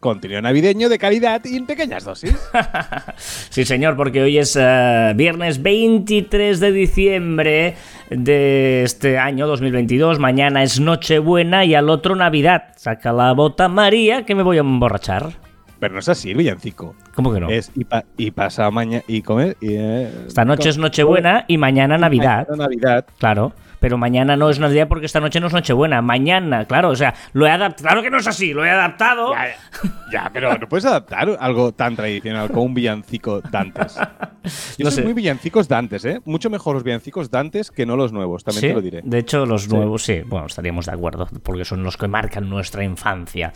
Contenido navideño de calidad y en pequeñas dosis. sí, señor, porque hoy es eh, viernes 23 de diciembre de este año 2022. Mañana es Nochebuena y al otro Navidad. Saca la bota María que me voy a emborrachar. Pero no es así el villancico. ¿Cómo que no? Es y, pasa mañana y comer. Y, eh, Esta noche es Nochebuena y mañana Navidad. Mañana Navidad. Claro pero mañana no es Navidad porque esta noche no es Nochebuena. Mañana, claro, o sea, lo he adaptado. Claro que no es así, lo he adaptado. Ya, pero no puedes adaptar algo tan tradicional como un villancico Dantes. Yo no soy muy villancicos Dantes, ¿eh? Mucho mejor los villancicos Dantes que no los nuevos, también te lo diré. De hecho, los nuevos, sí, bueno, estaríamos de acuerdo, porque son los que marcan nuestra infancia.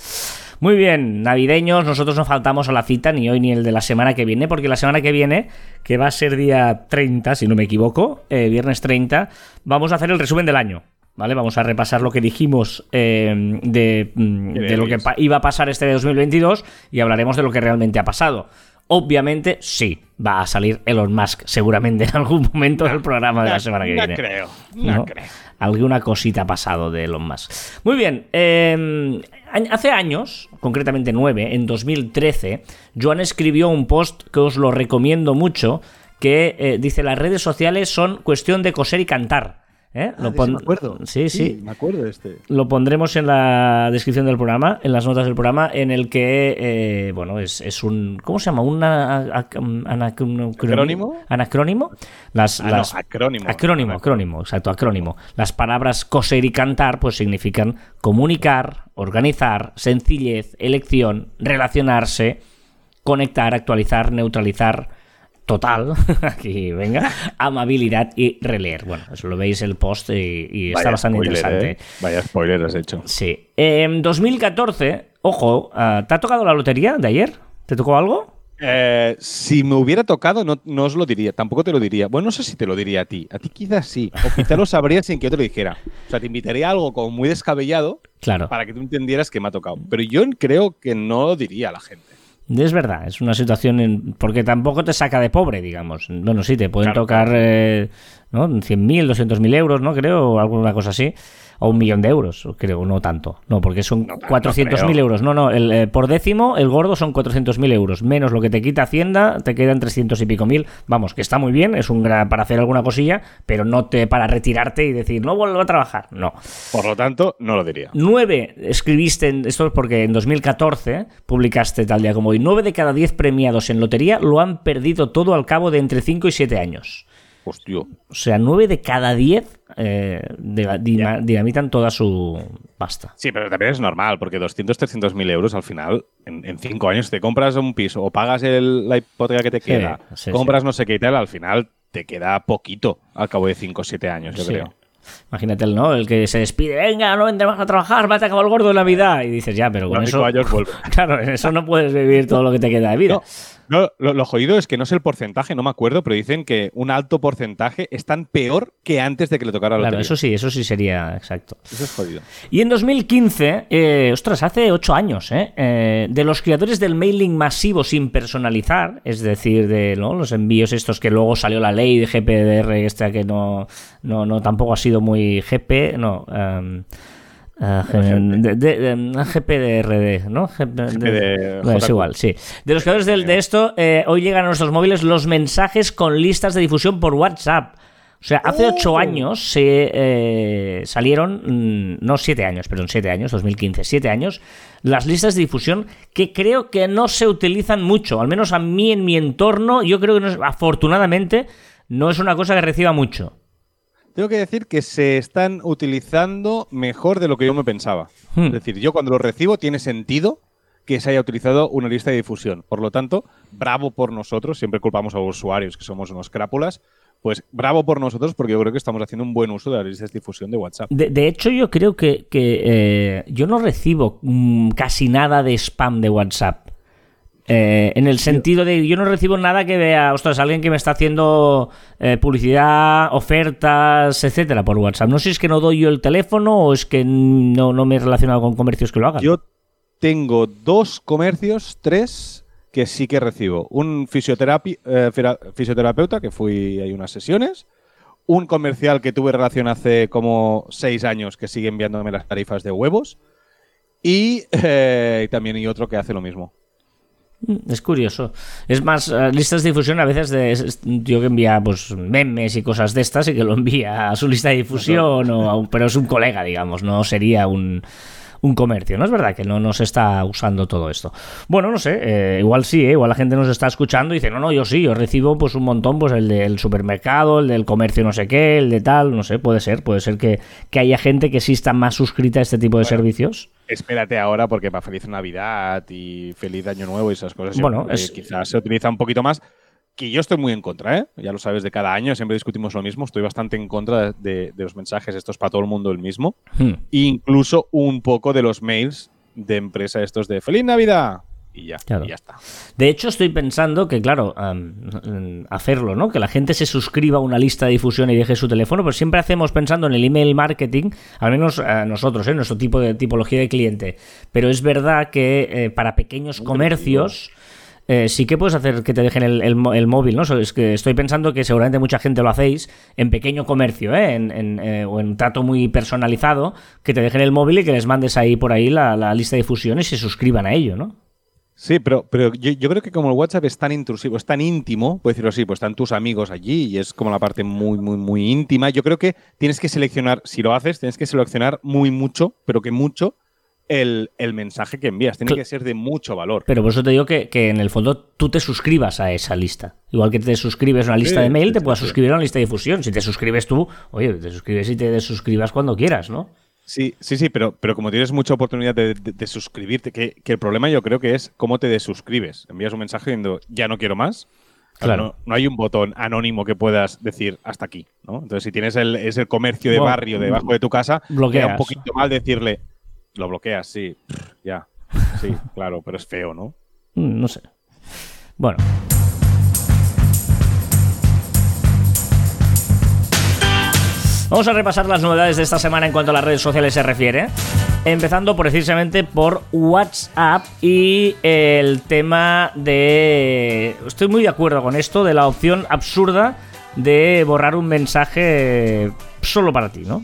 Muy bien, navideños, nosotros no faltamos a la cita, ni hoy ni el de la semana que viene, porque la semana que viene, que va a ser día 30, si no me equivoco, eh, viernes 30, vamos a hacer el resumen del año. ¿Vale? Vamos a repasar lo que dijimos eh, de, mm, de lo que iba a pasar este de 2022 y hablaremos de lo que realmente ha pasado. Obviamente, sí, va a salir Elon Musk seguramente en algún momento del programa de la semana que viene. No creo, no, creo. Alguna cosita ha pasado de Elon Musk. Muy bien, eh, hace años, concretamente nueve, en 2013, Joan escribió un post que os lo recomiendo mucho, que eh, dice las redes sociales son cuestión de coser y cantar. ¿Eh? Ah, lo me acuerdo. Sí, sí, Me acuerdo este. Lo pondremos en la descripción del programa, en las notas del programa, en el que, eh, bueno, es, es, un. ¿Cómo se llama? Un anacrónimo. Anacrónimo. Las, ah, las, acrónimo. Acrónimo, acrónimo, exacto, acrónimo. Las palabras coser y cantar, pues significan comunicar, organizar, sencillez, elección, relacionarse, conectar, actualizar, neutralizar total, aquí venga, amabilidad y releer. Bueno, eso lo veis el post y, está bastante interesante. ¿eh? Vaya spoiler has hecho. Sí. En 2014, ojo, ah, ¿te ha tocado la lotería de ayer? ¿Te tocó algo? Eh, si me hubiera tocado, no, no, os lo diría, tampoco te lo diría. Bueno, no sé si te lo diría a ti. A ti quizás sí. O quizás lo sabrías sin que yo te lo dijera. O sea, te invitaría a algo como muy descabellado claro. para que tú entendieras que me ha tocado. Pero yo creo que no lo diría a la gente. Es verdad, es una situación en, porque tampoco te saca de pobre, digamos. Bueno, sí, te pueden tocar eh, ¿no? 100.000, 200.000 euros, ¿no? Creo, o alguna cosa así o un millón de euros, creo, no tanto. No, porque son 400.000 euros. No, no, el, eh, por décimo, el gordo son 400.000 euros. Menos lo que te quita Hacienda, te quedan 300 y pico mil. Vamos, que está muy bien, es un gran para hacer alguna cosilla, pero no te para retirarte y decir, no vuelvo a trabajar. No. Por lo tanto, no lo diría. Nueve escribiste, esto es porque en 2014 publicaste tal día como hoy, nueve de cada diez premiados en lotería lo han perdido todo al cabo de entre 5 y 7 años. Hostia. O sea, 9 de cada 10 eh, dinamitan toda su pasta. Sí, pero también es normal, porque 200, 300 mil euros al final, en 5 años te compras un piso o pagas la hipoteca que te queda, compras no sé qué y tal, al final te queda poquito al cabo de 5 o 7 años, yo creo. Imagínate el no, el que se despide, venga, no vendrás a trabajar, va a acabar el gordo de la vida. Y dices, ya, pero con eso. claro, en eso no puedes vivir todo lo que te queda de vida. No, lo, jodido es que no sé el porcentaje, no me acuerdo, pero dicen que un alto porcentaje es tan peor que antes de que le tocara la Claro, eso sí, eso sí sería exacto. Eso es jodido. Y en 2015, eh, ostras, hace ocho años, eh, eh, de los creadores del mailing masivo sin personalizar, es decir, de los envíos estos que luego salió la ley de GPDR, esta que no, no, no tampoco ha sido muy GP, no. De, de, GPDRD, ¿no? es igual, sí. De los creadores de, esto, eh, hoy llegan a nuestros móviles los mensajes con listas de difusión por WhatsApp. O sea, hace ocho oh. años se eh, salieron, mm, no siete años, perdón, siete años, 2015, siete años, las listas de difusión que creo que no se utilizan mucho, al menos a mí en mi entorno, yo creo que no afortunadamente no es una cosa que reciba mucho tengo que decir que se están utilizando mejor de lo que yo me pensaba. Hmm. Es decir, yo cuando lo recibo tiene sentido que se haya utilizado una lista de difusión. Por lo tanto, bravo por nosotros, siempre culpamos a los usuarios que somos unos crápulas, pues bravo por nosotros porque yo creo que estamos haciendo un buen uso de las listas de difusión de WhatsApp. De, hecho, yo creo que, que eh, yo no recibo mm, casi nada de spam de WhatsApp. Eh, en el sentido de yo no recibo nada que vea, ostras, alguien que me está haciendo eh, publicidad, ofertas, etcétera, por WhatsApp. No sé si es que no doy yo el teléfono o es que no, no me he relacionado con comercios que lo hagan. Yo tengo dos comercios, tres, que sí que recibo. Un eh, fisioterapeuta, que fui ahí unas sesiones. Un comercial que tuve relación hace como seis años, que sigue enviándome las tarifas de huevos. Y también hay otro que hace lo mismo. Es curioso. Es más, eh, listas de difusión a veces de yo que envía pues memes y cosas de estas y que lo envía a su lista de difusión, o pero es un colega, digamos, no sería un, un comercio. No es verdad que no nos está usando todo esto. Bueno, no sé, eh, igual sí, eh, igual la gente nos está escuchando y dice, no, no, yo sí, yo recibo pues un montón, pues el del supermercado, el del comercio no sé qué, el de tal, no sé, puede ser, puede ser que, que haya gente que sí está más suscrita a este tipo de servicios. Espérate ahora porque para feliz Navidad y feliz Año Nuevo y esas cosas, bueno, quizás se utiliza un poquito más que yo estoy muy en contra, ¿eh? ya lo sabes, de cada año siempre discutimos lo mismo, estoy bastante en contra de, los mensajes estos para todo el mundo el mismo, hmm. e incluso un poco de los mails de empresa estos de Feliz Navidad. Y ya, y ya está. De hecho, estoy pensando que, claro, hacerlo, ¿no? Que la gente se suscriba a una lista de difusión y deje su teléfono, pero siempre hacemos pensando en el email marketing, al menos a nosotros, ¿eh? nuestro tipo de tipología de cliente. Pero es verdad que eh, para pequeños comercios eh, sí que puedes hacer que te dejen el, móvil, ¿no? Es que estoy pensando que seguramente mucha gente lo hacéis en pequeño comercio, ¿eh? En, eh, o en trato muy personalizado, que te dejen el móvil y que les mandes ahí por ahí la, lista de difusión y se suscriban a ello, ¿no? Sí, pero, pero yo, creo que como el WhatsApp es tan intrusivo, es tan íntimo, puedo decirlo así, pues están tus amigos allí y es como la parte muy, muy, muy íntima. Yo creo que tienes que seleccionar, si lo haces, tienes que seleccionar muy mucho, pero que mucho, el, mensaje que envías. Tiene que ser de mucho valor. Pero por eso te digo que, en el fondo tú te suscribas a esa lista. Igual que te suscribes a una lista de mail, te puedas suscribir a una lista de difusión. Si te suscribes tú, oye, te suscribes y te desuscribas cuando quieras, ¿no? Sí, sí, sí, pero, pero como tienes mucha oportunidad de, suscribirte, que, el problema yo creo que es cómo te desuscribes. Envías un mensaje diciendo, ya no quiero más. Claro. No, hay un botón anónimo que puedas decir hasta aquí, ¿no? Entonces, si tienes el, es el comercio de barrio debajo de tu casa, bloquea un poquito mal decirle, lo bloqueas, sí. Ya. Sí, claro, pero es feo, ¿no? Mm, no sé. Bueno. Vamos a repasar las novedades de esta semana en cuanto a las redes sociales se refiere. Empezando precisamente por WhatsApp y el tema de... Estoy muy de acuerdo con esto, de la opción absurda de borrar un mensaje solo para ti, ¿no?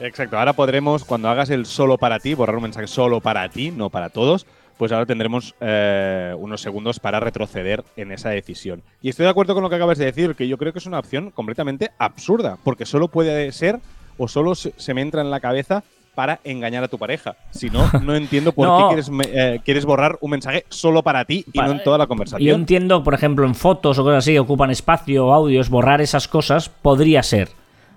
Exacto, ahora podremos, cuando hagas el solo para ti, borrar un mensaje solo para ti, no para todos, pues ahora tendremos eh, unos segundos para retroceder en esa decisión. Y estoy de acuerdo con lo que acabas de decir, que yo creo que es una opción completamente absurda, porque solo puede ser o solo se me entra en la cabeza para engañar a tu pareja. Si no, no entiendo por qué quieres, eh, quieres, borrar un mensaje solo para ti y no en toda la conversación. Yo entiendo, por ejemplo, en fotos o cosas así, ocupan espacio o audios, borrar esas cosas podría ser.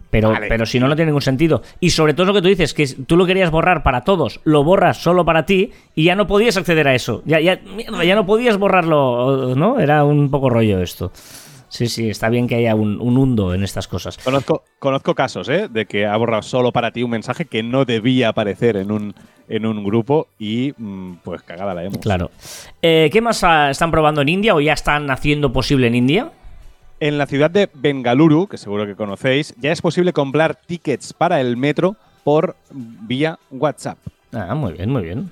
Pero, pero si no, no tiene ningún sentido. Y sobre todo lo que tú dices, que tú lo querías borrar para todos, lo borras solo para ti y ya no podías acceder a eso. Ya, ya, ya no podías borrarlo, ¿no? Era un poco rollo esto. Sí, sí, está bien que haya un, un hundo en estas cosas. Conozco, conozco casos, ¿eh? De que ha borrado solo para ti un mensaje que no debía aparecer en un, en un grupo y mm, pues cagada la hemos. Claro. Eh, ¿Qué más están probando en India o ya están haciendo posible en India? En la ciudad de Bengaluru, que seguro que conocéis, ya es posible comprar tickets para el metro por vía WhatsApp. Ah, muy bien, muy bien.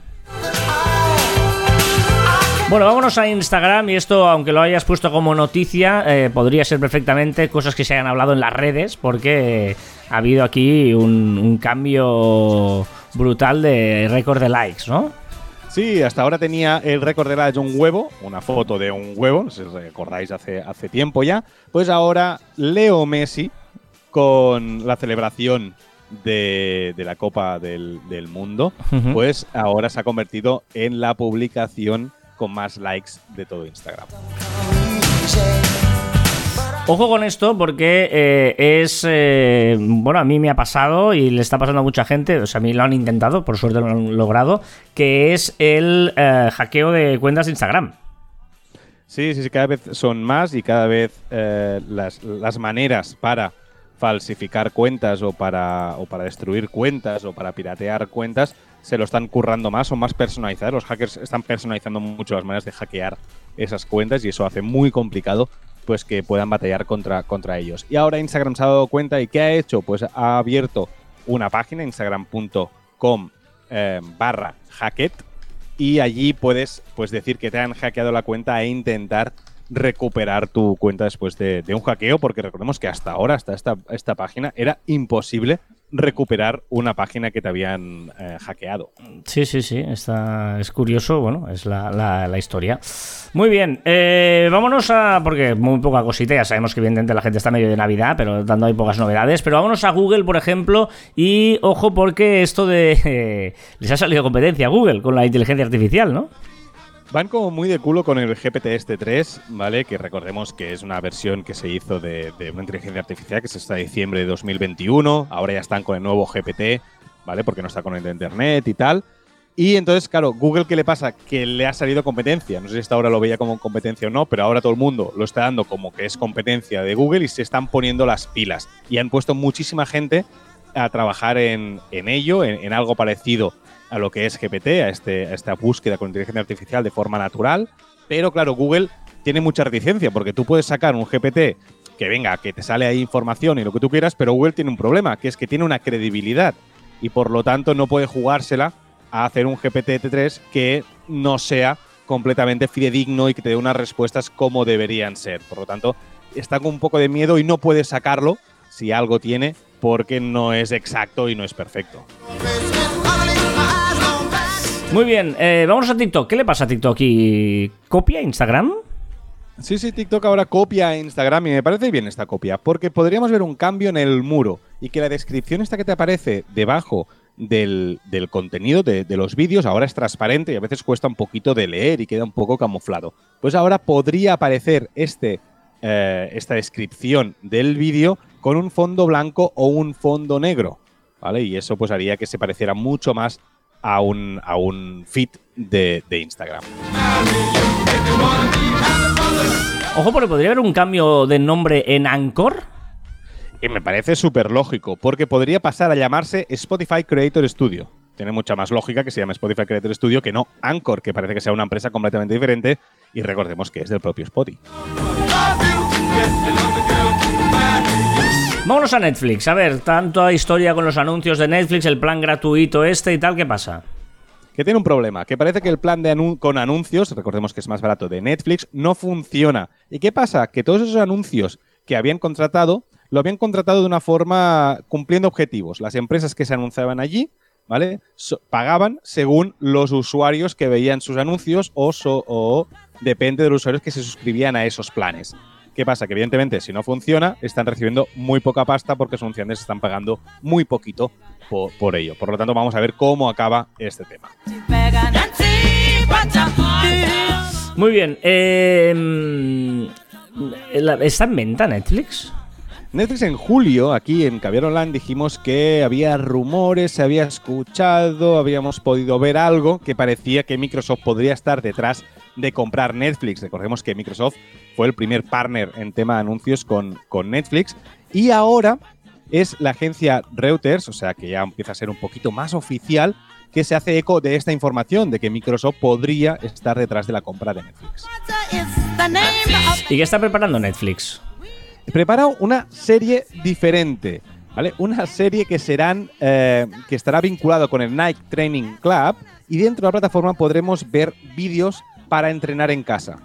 Bueno, vámonos a Instagram y esto, aunque lo hayas puesto como noticia, eh, podría ser perfectamente cosas que se hayan hablado en las redes, porque ha habido aquí un, un cambio brutal de récord de likes, ¿no? Sí, hasta ahora tenía el récord de likes un huevo, una foto de un huevo, si recordáis hace, hace tiempo ya. Pues ahora Leo Messi, con la celebración de, la Copa del, Mundo, pues ahora se ha convertido en la publicación con más likes de todo Instagram. Ojo con esto porque eh, es, eh, bueno, a mí me ha pasado y le está pasando a mucha gente, o sea, a mí lo han intentado, por suerte lo han logrado, que es el eh, hackeo de cuentas de Instagram. Sí, sí, sí, cada vez son más y cada vez las, las, maneras para falsificar cuentas o para, o para destruir cuentas o para piratear cuentas se lo están currando más, son más personalizadas. Los hackers están personalizando mucho las maneras de hackear esas cuentas y eso hace muy complicado pues que puedan batallar contra, contra ellos. Y ahora Instagram se ha dado cuenta y ¿qué ha hecho? Pues ha abierto una página, instagram.com eh, barra hacket, y allí puedes pues, decir que te han hackeado la cuenta e intentar recuperar tu cuenta después de, un hackeo, porque recordemos que hasta ahora, hasta esta, esta página, era imposible recuperar una página que te habían eh, hackeado. Sí, sí, sí, está, es curioso, bueno, es la, historia. Muy bien, eh, vámonos a, porque muy poca cosita, ya sabemos que evidentemente la gente está medio de Navidad, pero dando ahí pocas novedades, pero vámonos a Google, por ejemplo, y ojo porque esto de... les ha salido competencia a Google con la inteligencia artificial, ¿no? Van como muy de culo con el GPT este 3, ¿vale? Que recordemos que es una versión que se hizo de, una inteligencia artificial que se está en diciembre de 2021. Ahora ya están con el nuevo GPT, ¿vale? Porque no está con el de Internet y tal. Y entonces, claro, Google, ¿qué le pasa? Que le ha salido competencia. No sé si hasta ahora lo veía como competencia o no, pero ahora todo el mundo lo está dando como que es competencia de Google y se están poniendo las pilas. Y han puesto muchísima gente a trabajar en, ello, en algo parecido a lo que es GPT, a, este, a esta búsqueda con inteligencia artificial de forma natural. Pero claro, Google tiene mucha reticencia porque tú puedes sacar un GPT que venga, que te sale ahí información y lo que tú quieras, pero Google tiene un problema, que es que tiene una credibilidad y por lo tanto no puede jugársela a hacer un GPT-3 que no sea completamente fidedigno y que te dé unas respuestas como deberían ser. Por lo tanto, está con un poco de miedo y no puede sacarlo, si algo tiene, porque no es exacto y no es perfecto. Muy bien, eh, vamos a TikTok. ¿Qué le pasa a TikTok? ¿Y copia Instagram? Sí, sí, TikTok ahora copia Instagram y me parece bien esta copia, porque podríamos ver un cambio en el muro y que la descripción esta que te aparece debajo del, contenido de, los vídeos ahora es transparente y a veces cuesta un poquito de leer y queda un poco camuflado. Pues ahora podría aparecer este, eh, esta descripción del vídeo con un fondo blanco o un fondo negro, ¿vale? Y eso pues haría que se pareciera mucho más a un, a un feed de, Instagram. Ojo, porque podría haber un cambio de nombre en Anchor. Y me parece súper lógico, porque podría pasar a llamarse Spotify Creator Studio. Tiene mucha más lógica que se llame Spotify Creator Studio que no Anchor, que parece que sea una empresa completamente diferente y recordemos que es del propio Spotify. Vámonos a Netflix. A ver, tanta historia con los anuncios de Netflix, el plan gratuito este y tal, ¿qué pasa? Que tiene un problema, que parece que el plan de con anuncios, recordemos que es más barato de Netflix, no funciona. ¿Y qué pasa? Que todos esos anuncios que habían contratado, lo habían contratado de una forma cumpliendo objetivos. Las empresas que se anunciaban allí, ¿vale? pagaban según los usuarios que veían sus anuncios o, o depende de los usuarios que se suscribían a esos planes. ¿Qué pasa? Que evidentemente si no funciona, están recibiendo muy poca pasta porque sus funciones están pagando muy poquito por, ello. Por lo tanto, vamos a ver cómo acaba este tema. Muy bien. Em, ¿Está en venta Netflix? Netflix en julio, aquí en Caviar Online, dijimos que había rumores, se había escuchado, habíamos podido ver algo que parecía que Microsoft podría estar detrás de comprar Netflix. Recordemos que Microsoft fue el primer partner en tema de anuncios con, con Netflix y ahora es la agencia Reuters, o sea que ya empieza a ser un poquito más oficial, que se hace eco de esta información de que Microsoft podría estar detrás de la compra de Netflix. ¿Y qué está preparando Netflix? Prepara una serie diferente, ¿vale? Una serie que serán eh, que estará vinculado con el Nike Training Club y dentro de la plataforma podremos ver vídeos para entrenar en casa.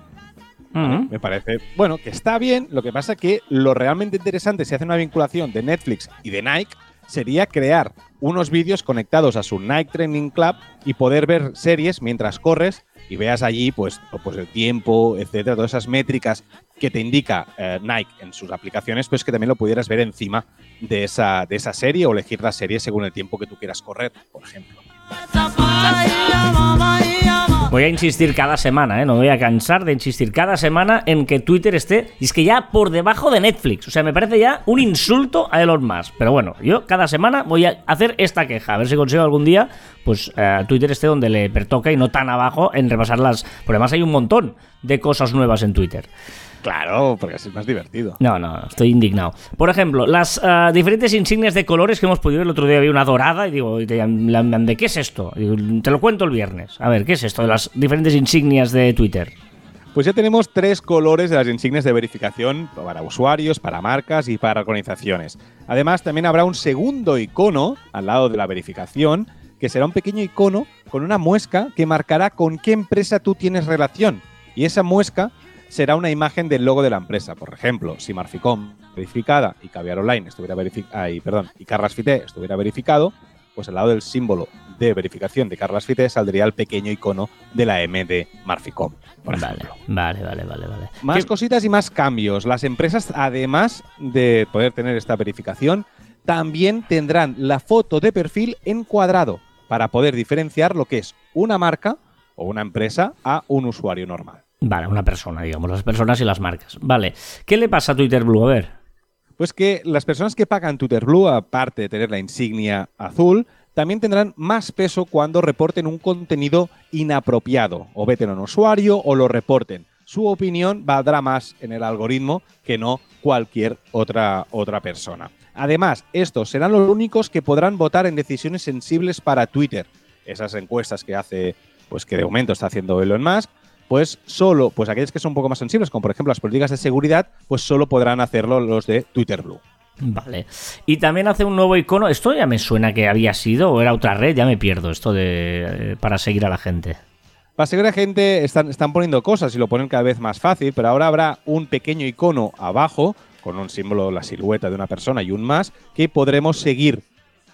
Me parece, bueno, que está bien. Lo que pasa que lo realmente interesante, si hace una vinculación de Netflix y de Nike, sería crear unos vídeos conectados a su Nike Training Club y poder ver series mientras corres y veas allí pues, pues el tiempo, etcétera, todas esas métricas que te indica eh, Nike en sus aplicaciones, pues que también lo pudieras ver encima de esa, de esa serie o elegir la serie según el tiempo que tú quieras correr, por ejemplo. Voy a insistir cada semana, ¿eh? no voy a cansar de insistir cada semana en que Twitter esté, y es que ya por debajo de Netflix, o sea, me parece ya un insulto a Elon Musk. Pero bueno, yo cada semana voy a hacer esta queja, a ver si consigo algún día, pues eh, Twitter esté donde le pertoca y no tan abajo en repasar las... Porque además hay un montón de cosas nuevas en Twitter. Claro, porque así es más divertido. No, no, estoy indignado. Por ejemplo, las ah, diferentes insignias de colores que hemos podido ver el otro día había una dorada y digo, ¿de qué es esto? te lo cuento el viernes. A ver, ¿qué es esto de las diferentes insignias de Twitter? Pues ya tenemos tres colores de las insignias de verificación para usuarios, para marcas y para organizaciones. Además, también habrá un segundo icono al lado de la verificación, que será un pequeño icono con una muesca que marcará con qué empresa tú tienes relación. Y esa muesca será una imagen del logo de la empresa. Por ejemplo, si Marficom verificada y Caviar Online estuviera verificada, perdón, y Carlas Fité estuviera verificado, pues al lado del símbolo de verificación de Carlas Fité saldría el pequeño icono de la M de Marficom. vale, vale, vale, vale, vale. Más cositas y más cambios. Las empresas, además de poder tener esta verificación, también tendrán la foto de perfil en cuadrado para poder diferenciar lo que es una marca o una empresa a un usuario normal. Vale, una persona, digamos, las personas y las marcas. Vale. ¿Qué le pasa a Twitter Blue? A ver. Pues que las personas que pagan Twitter Blue, aparte de tener la insignia azul, también tendrán más peso cuando reporten un contenido inapropiado, o veten a un usuario o lo reporten. Su opinión valdrá más en el algoritmo que no cualquier otra, otra persona. Además, estos serán los únicos que podrán votar en decisiones sensibles para Twitter. Esas encuestas que hace, pues que de momento está haciendo Elon Musk, pues solo, pues aquellos que son un poco más sensibles, como por ejemplo las políticas de seguridad, pues solo podrán hacerlo los de Twitter Blue. Vale. Y también hace un nuevo icono. Esto ya me suena que había sido o era otra red, ya me pierdo esto de eh, para seguir a la gente. Para seguir a la gente están, están poniendo cosas y lo ponen cada vez más fácil, pero ahora habrá un pequeño icono abajo con un símbolo, la silueta de una persona y un más, que podremos seguir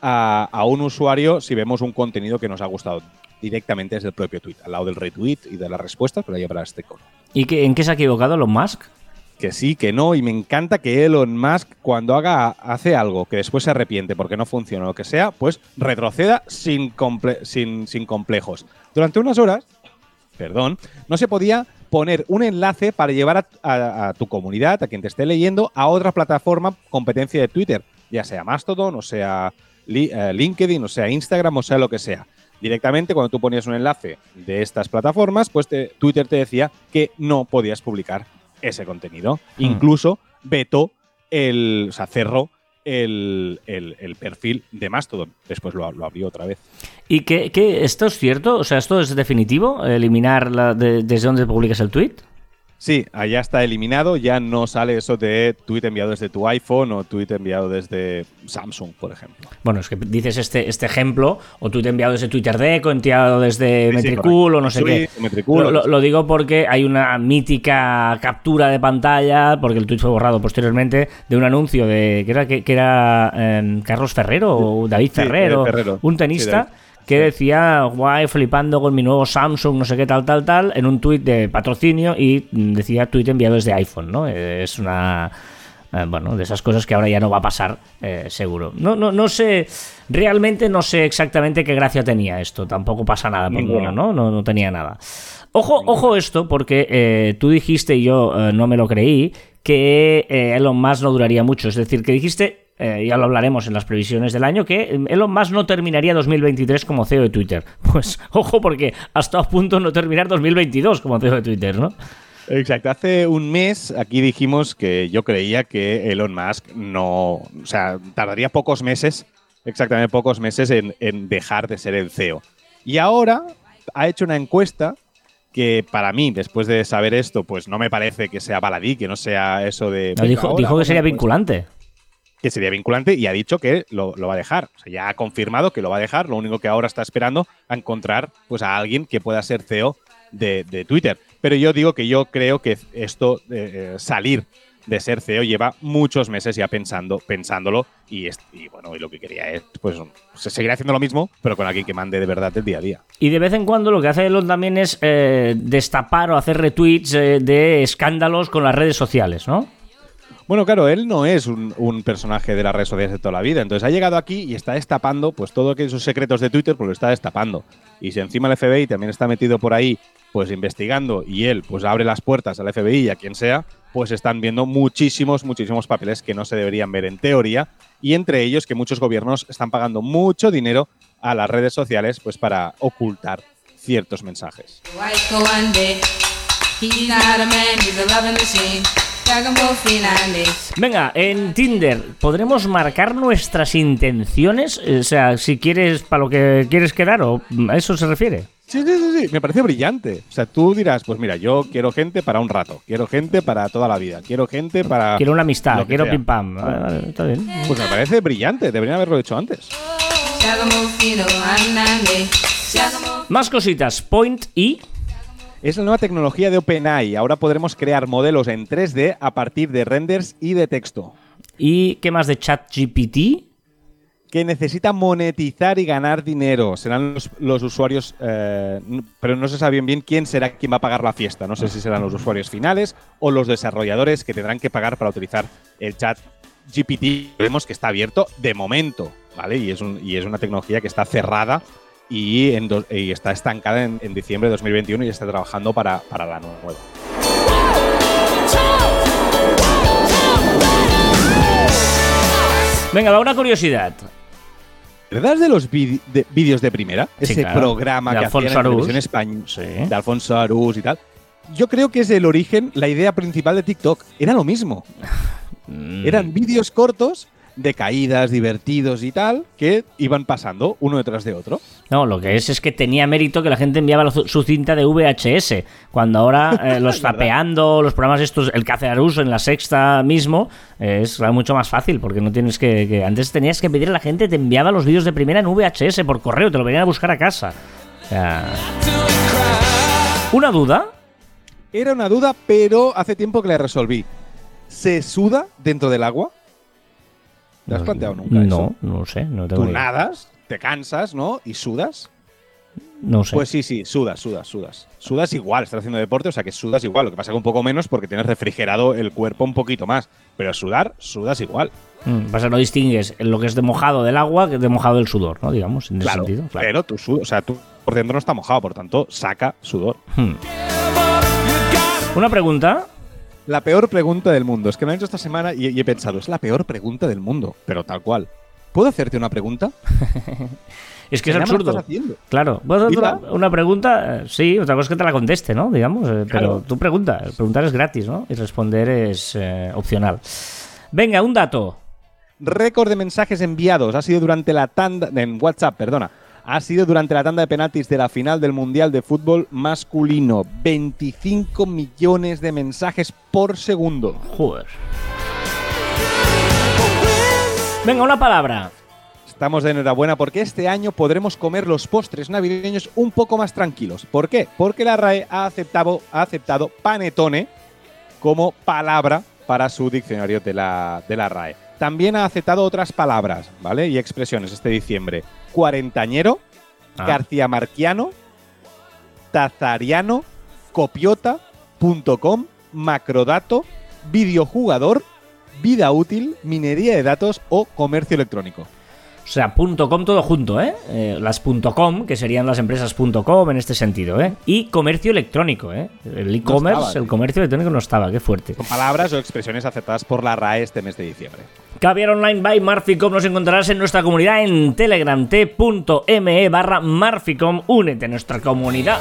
a, a, un usuario si vemos un contenido que nos ha gustado directamente desde el propio tweet, al lado del retweet y de las respuestas, pero ahí habrá este icono. ¿Y en qué se ha equivocado Elon Musk? que sí, que no, y me encanta que Elon Musk cuando haga, hace algo que después se arrepiente porque no funciona o lo que sea, pues retroceda sin, sin, sin complejos. Durante unas horas, perdón, no se podía poner un enlace para llevar a, tu comunidad, a quien te esté leyendo, a otra plataforma competencia de Twitter, ya sea Mastodon, o sea eh, LinkedIn, o sea Instagram, o sea lo que sea. Directamente, cuando tú ponías un enlace de estas plataformas, pues Twitter te decía que no podías publicar ese contenido. Hmm. Incluso vetó el, o sea, cerró el, perfil de Mastodon. Después lo, abrió otra vez. ¿Y que, esto es cierto? O sea, ¿esto es definitivo? ¿Eliminar la desde donde publicas el tweet? Sí, allá está eliminado, ya no sale eso de tweet enviado desde tu iPhone o tweet enviado desde Samsung, por ejemplo. Bueno, es que dices este, este ejemplo, o tweet enviado desde TwitterDeck, o enviado desde Metricool, o no sé qué. Lo, digo porque hay una mítica captura de pantalla, porque el tweet fue borrado posteriormente, de un anuncio de que era, que, era em, Carlos Ferrero o David Ferrero, un tenista que decía, guay, flipando con mi nuevo Samsung, no sé qué, tal, tal, tal, en un tuit de patrocinio y decía tweet enviado desde iPhone, ¿no? Es una... Eh, bueno, de esas cosas que ahora ya no va a pasar, eh, seguro. No, no, no sé, realmente no sé exactamente qué gracia tenía esto. Tampoco pasa nada, ¿no? ¿no? No tenía nada. Ojo, ojo esto, porque eh, tú dijiste, y yo no me lo creí, que Elon Musk no duraría mucho. Es decir, que dijiste eh, ya lo hablaremos en las previsiones del año, que Elon Musk no terminaría 2023 como CEO de Twitter. Pues ojo, porque ha estado a punto de no terminar 2022 como CEO de Twitter, ¿no? Exacto. Hace un mes aquí dijimos que yo creía que Elon Musk no. O sea, tardaría pocos meses, exactamente pocos meses, en, dejar de ser el CEO. Y ahora ha hecho una encuesta que para mí, después de saber esto, pues no me parece que sea baladí, que no sea eso de. dijo, dijo, que sería vinculante que sería vinculante y ha dicho que lo, va a dejar. O sea, ya ha confirmado que lo va a dejar. Lo único que ahora está esperando a encontrar pues, a alguien que pueda ser CEO de, Twitter. Pero yo digo que yo creo que esto, eh, salir de ser CEO lleva muchos meses ya pensando, pensándolo y, bueno, y lo que quería es pues seguir haciendo lo mismo, pero con alguien que mande de verdad el día a día. Y de vez en cuando lo que hace Elon también es eh, destapar o hacer retweets eh, de escándalos con las redes sociales, ¿no? Bueno, claro, él no es un, personaje de las redes sociales de toda la vida. Entonces ha llegado aquí y está destapando pues todo esos secretos de Twitter, pues lo está destapando. Y si encima el FBI también está metido por ahí, pues investigando, y él pues abre las puertas al FBI y a quien sea, pues están viendo muchísimos, muchísimos papeles que no se deberían ver en teoría. Y entre ellos que muchos gobiernos están pagando mucho dinero a las redes sociales pues para ocultar ciertos mensajes. Venga, en Tinder, ¿podremos marcar nuestras intenciones? O sea, si quieres para lo que quieres quedar o a eso se refiere. Sí, sí, sí, sí, me parece brillante. O sea, tú dirás, pues mira, yo quiero gente para un rato, quiero gente para toda la vida, quiero gente para. Quiero una amistad, quiero pim pam. está bien. Pues me parece brillante, deberían haberlo hecho antes. Más cositas, Point y es la nueva tecnología de OpenAI. Ahora podremos crear modelos en 3D a partir de renders y de texto. ¿Y qué más de ChatGPT? Que necesita monetizar y ganar dinero. Serán los, usuarios, eh, pero no se sabe bien, bien quién será quien va a pagar la fiesta. No sé si serán los usuarios finales o los desarrolladores que tendrán que pagar para utilizar el chat GPT. Vemos que está abierto de momento, ¿vale? Y es, y es una tecnología que está cerrada y, está estancada en, diciembre de 2021 y está trabajando para, la nueva. Venga, va una curiosidad. ¿Verdad de los vídeos de primera? Ese programa que hacía en España de Alfonso Arús y tal. Yo creo que es el origen, la idea principal de TikTok. Era lo mismo. Mm. Eran vídeos cortos de caídas, divertidos y tal, que iban pasando uno detrás de otro. No, lo que es es que tenía mérito que la gente enviaba su cinta de VHS, cuando ahora eh, los tapeando, los programas estos, el Cacearus en la sexta mismo, es mucho más fácil, porque no tienes que, Antes tenías que pedir a la gente, te enviaba los vídeos de primera en VHS por correo, te lo venían a buscar a casa. ¿Una duda? Era una duda, pero hace tiempo que la resolví. ¿Se suda dentro del agua? ¿Te has planteado nunca no, eso? No, no sé, no tengo Tú nadas, te cansas, ¿no? Y sudas. No sé. Pues sí, sí, sudas, sudas, sudas. Sudas igual, estás haciendo deporte, o sea que sudas igual. Lo que pasa que un poco menos porque tienes refrigerado el cuerpo un poquito más. Pero sudar, sudas igual. Mm, pasa no distingues lo que es de mojado del agua que de mojado del sudor, ¿no? Digamos, en ese sentido. Claro. Pero tú sudas, o sea, tú por dentro no está mojado, por tanto, saca sudor. Hmm. Una pregunta. La peor pregunta del mundo. Es que me han hecho esta semana y, he pensado, es la peor pregunta del mundo, pero tal cual. ¿Puedo hacerte una pregunta? es que es absurdo. Claro, ¿puedo hacerte una, pregunta? Sí, otra cosa es que te la conteste, ¿no? Digamos, eh, pero tú pregunta. Preguntar es gratis, ¿no? Y responder es eh, opcional. Venga, un dato. Récord de mensajes enviados ha sido durante la tanda en WhatsApp, perdona ha sido durante la tanda de penaltis de la final del Mundial de Fútbol masculino. 25 millones de mensajes por segundo. Joder. Venga, una palabra. Estamos de enhorabuena porque este año podremos comer los postres navideños un poco más tranquilos. ¿Por qué? Porque la RAE ha aceptado, ha aceptado panetone como palabra para su diccionario de la, de la RAE. También ha aceptado otras palabras, ¿vale? Y expresiones este diciembre cuarentañero, ah. García Marquiano, Tazariano, Copiota.com, Macrodato, Videojugador, Vida útil, Minería de datos o Comercio electrónico. O sea, .com todo junto, ¿eh? eh las .com, que serían las empresas .com en este sentido, ¿eh? Y comercio electrónico, ¿eh? El e-commerce, el comercio electrónico no estaba, qué fuerte. Con palabras o expresiones aceptadas por la RAE este mes de diciembre. Caviar Online by Marficom nos encontrarás en nuestra comunidad en telegram t.me barra Marficom. Únete a nuestra comunidad.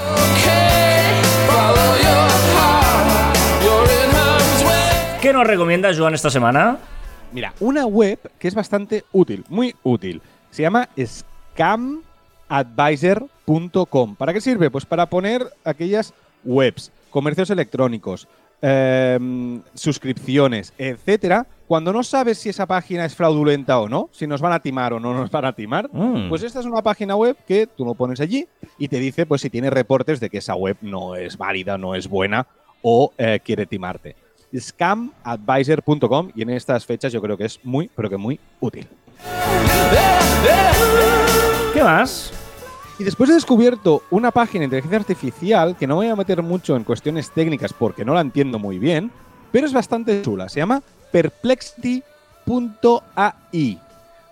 ¿Qué nos recomiendas, Joan, esta semana? Mira, una web que es bastante útil, muy útil. Se llama scamadvisor.com. ¿Para qué sirve? Pues para poner aquellas webs, comercios electrónicos, em, suscripciones, etcétera, cuando no sabes si esa página es fraudulenta o no, si nos van a timar o no nos van a timar, mm. pues esta es una página web que tú lo pones allí y te dice pues si tiene reportes de que esa web no es válida, no es buena o eh, quiere timarte scamadvisor.com y en estas fechas yo creo que es muy, pero que muy útil. ¿Qué más? Y después he descubierto una página de inteligencia artificial que no voy a meter mucho en cuestiones técnicas porque no la entiendo muy bien, pero es bastante chula. Se llama perplexity.ai.